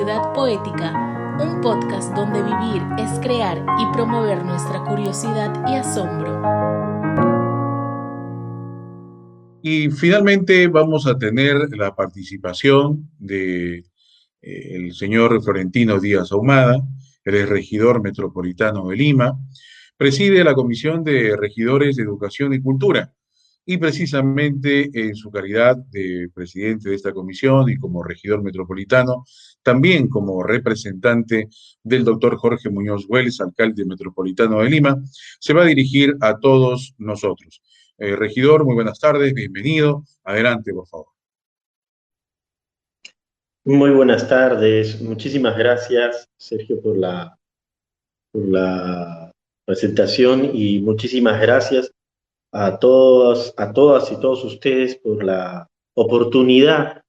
Curiosidad Poética, un podcast donde vivir es crear y promover nuestra curiosidad y asombro. Y finalmente vamos a tener la participación de eh, el señor Florentino Díaz Ahumada, el regidor metropolitano de Lima, preside la Comisión de Regidores de Educación y Cultura. Y precisamente en su calidad de presidente de esta comisión y como regidor metropolitano, también como representante del doctor Jorge Muñoz Hueles, alcalde metropolitano de Lima, se va a dirigir a todos nosotros. Eh, regidor, muy buenas tardes, bienvenido. Adelante, por favor. Muy buenas tardes. Muchísimas gracias, Sergio, por la, por la presentación y muchísimas gracias a todos, a todas y todos ustedes por la oportunidad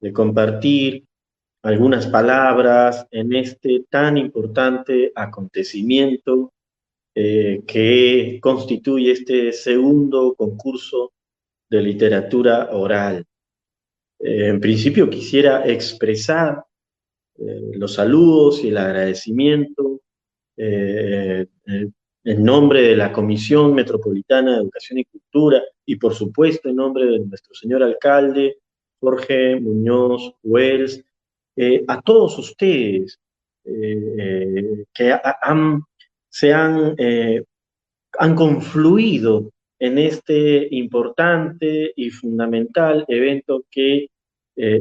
de compartir algunas palabras en este tan importante acontecimiento eh, que constituye este segundo concurso de literatura oral. Eh, en principio quisiera expresar eh, los saludos y el agradecimiento en nombre de la Comisión Metropolitana de Educación y Cultura y por supuesto en nombre de nuestro señor alcalde Jorge Muñoz Wells, eh, a todos ustedes eh, eh, que han, se han, han confluido en este importante y fundamental evento que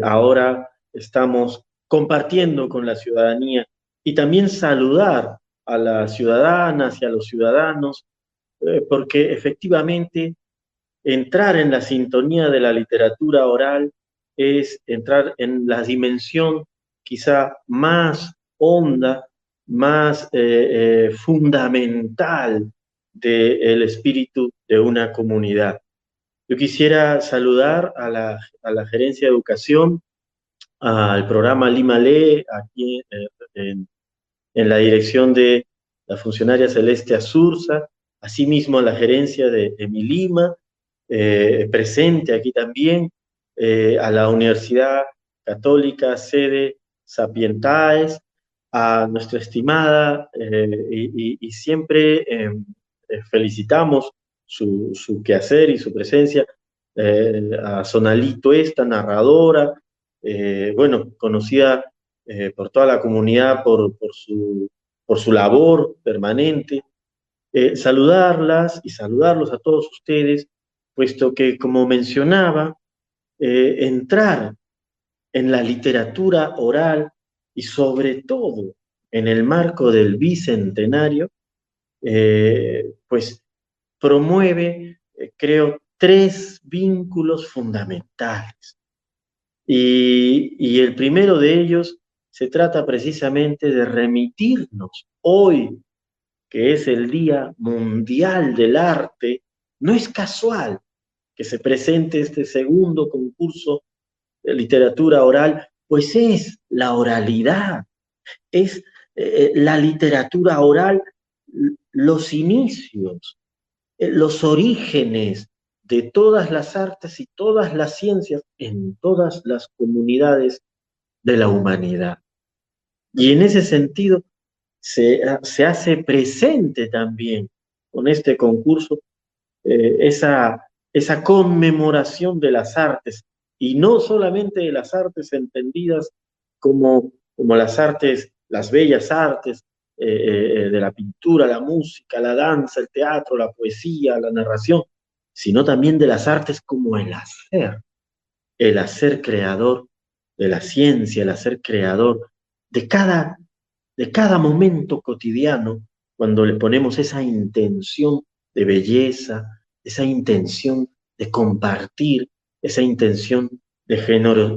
ahora estamos compartiendo con la ciudadanía. Y también saludar a las ciudadanas y a los ciudadanos, porque efectivamente entrar en la sintonía de la literatura oral es entrar en la dimensión quizá más honda, más eh, eh, fundamental del espíritu de una comunidad. Yo quisiera saludar a la, a la gerencia de educación, al programa Lima Lee, aquí en, en la dirección de la funcionaria Celeste Azurza, asimismo a la gerencia de Emilima, eh, presente aquí también, eh, a la Universidad Católica sede Sapientaes, a nuestra estimada eh, y, siempre felicitamos su, su, quehacer y su presencia, a Sonalito esta, narradora, bueno, conocida eh, por toda la comunidad, por, por, su, por su labor permanente. Eh, saludarlas y saludarlos a todos ustedes, puesto que, como mencionaba, eh, entrar en la literatura oral y sobre todo en el marco del bicentenario, pues promueve, creo, tres vínculos fundamentales. Y, y, el primero de ellos se trata precisamente de remitirnos hoy, que es el Día Mundial del Arte, no es casual que se presente este segundo concurso de literatura oral, pues es la oralidad, es eh, la literatura oral, los inicios, eh, los orígenes de todas las artes y todas las ciencias en todas las comunidades de la humanidad. Y en ese sentido se, hace presente también con este concurso eh, esa, esa conmemoración de las artes, y no solamente de las artes entendidas como, como las artes, las bellas artes eh, eh, de la pintura, la música, la danza, el teatro, la poesía, la narración, sino también de las artes como el hacer, el hacer creador de la ciencia, el hacer creador de cada, de cada momento cotidiano, cuando le ponemos esa intención de belleza, esa intención de compartir, esa intención de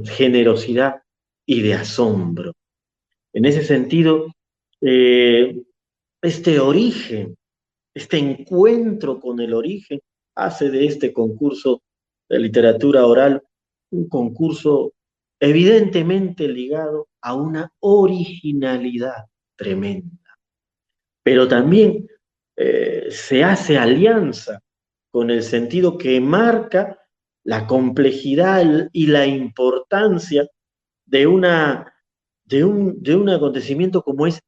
generosidad y de asombro. En ese sentido, eh, este origen, este encuentro con el origen, hace de este concurso de literatura oral un concurso evidentemente ligado a una originalidad tremenda. Pero también eh, se hace alianza con el sentido que marca la complejidad y la importancia de una, de un, de un acontecimiento como es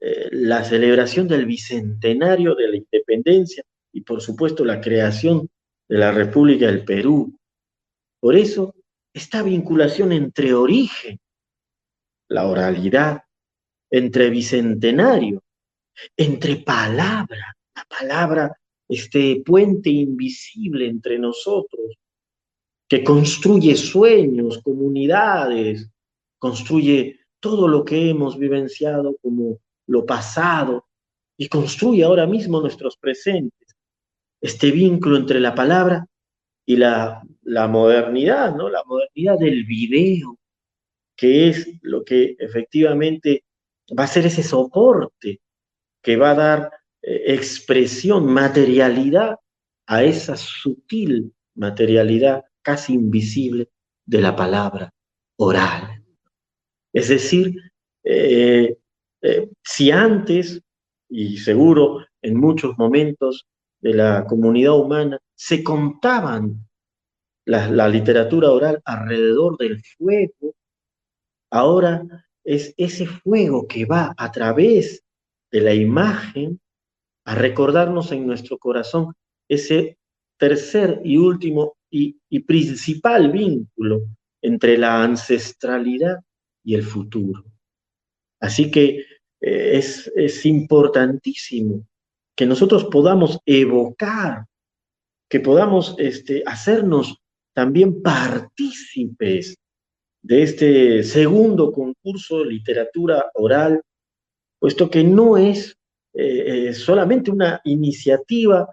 eh, la celebración del bicentenario de la independencia y por supuesto la creación de la República del Perú. Por eso, esta vinculación entre origen, la oralidad, entre bicentenario, entre palabra, la palabra, este puente invisible entre nosotros, que construye sueños, comunidades, construye todo lo que hemos vivenciado como lo pasado y construye ahora mismo nuestros presentes. Este vínculo entre la palabra y la, la modernidad, ¿no? La modernidad del video, que es lo que efectivamente va a ser ese soporte que va a dar expresión, materialidad a esa sutil materialidad casi invisible de la palabra oral. Es decir, eh, eh, si antes, y seguro en muchos momentos de la comunidad humana, se contaban la, literatura oral alrededor del fuego, ahora es ese fuego que va a través de la imagen a recordarnos en nuestro corazón ese tercer y último y, principal vínculo entre la ancestralidad y el futuro. Así que eh, es, es importantísimo que nosotros podamos evocar, que podamos este, hacernos también partícipes de este segundo concurso de literatura oral, puesto que no es eh, eh, solamente una iniciativa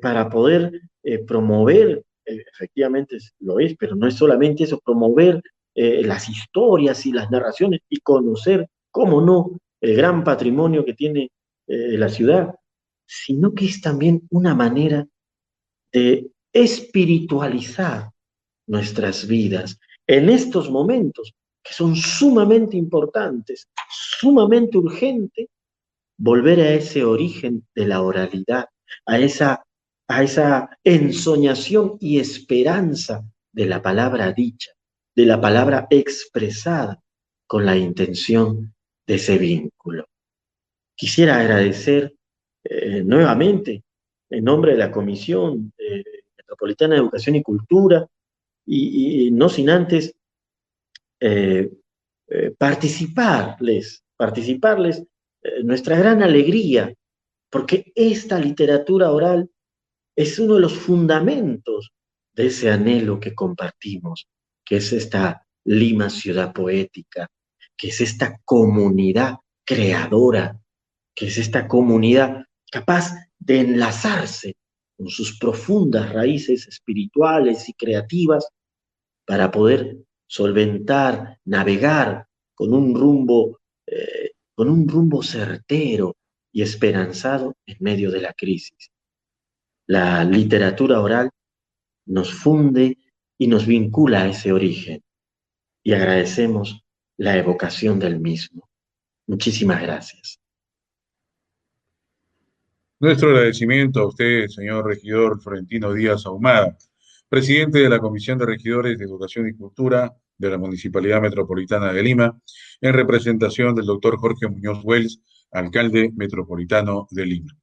para poder promover, efectivamente lo es, pero no es solamente eso, promover eh, las historias y las narraciones y conocer, cómo no, el gran patrimonio que tiene eh, la ciudad, sino que es también una manera de espiritualizar nuestras vidas en estos momentos que son sumamente importantes, sumamente urgente, volver a ese origen de la oralidad, a esa, a esa ensoñación y esperanza de la palabra dicha, de la palabra expresada con la intención de ese vínculo. Quisiera agradecer eh, nuevamente en nombre de la Comisión Metropolitana de Educación y Cultura y, no sin antes eh, eh, participarles, participarles nuestra gran alegría, porque esta literatura oral es uno de los fundamentos de ese anhelo que compartimos que es esta Lima ciudad poética, que es esta comunidad creadora, que es esta comunidad capaz de enlazarse con sus profundas raíces espirituales y creativas para poder solventar, navegar con un rumbo, eh, con un rumbo certero y esperanzado en medio de la crisis. La literatura oral nos funde y nos vincula a ese origen. Y agradecemos la evocación del mismo. Muchísimas gracias. Nuestro agradecimiento a usted, señor regidor Florentino Díaz Ahumada, presidente de la Comisión de Regidores de Educación y Cultura de la Municipalidad Metropolitana de Lima, en representación del doctor Jorge Muñoz Wells, alcalde metropolitano de Lima.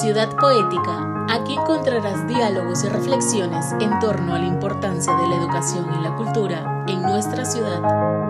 Ciudad Poética. Aquí encontrarás diálogos y reflexiones en torno a la importancia de la educación y la cultura en nuestra ciudad.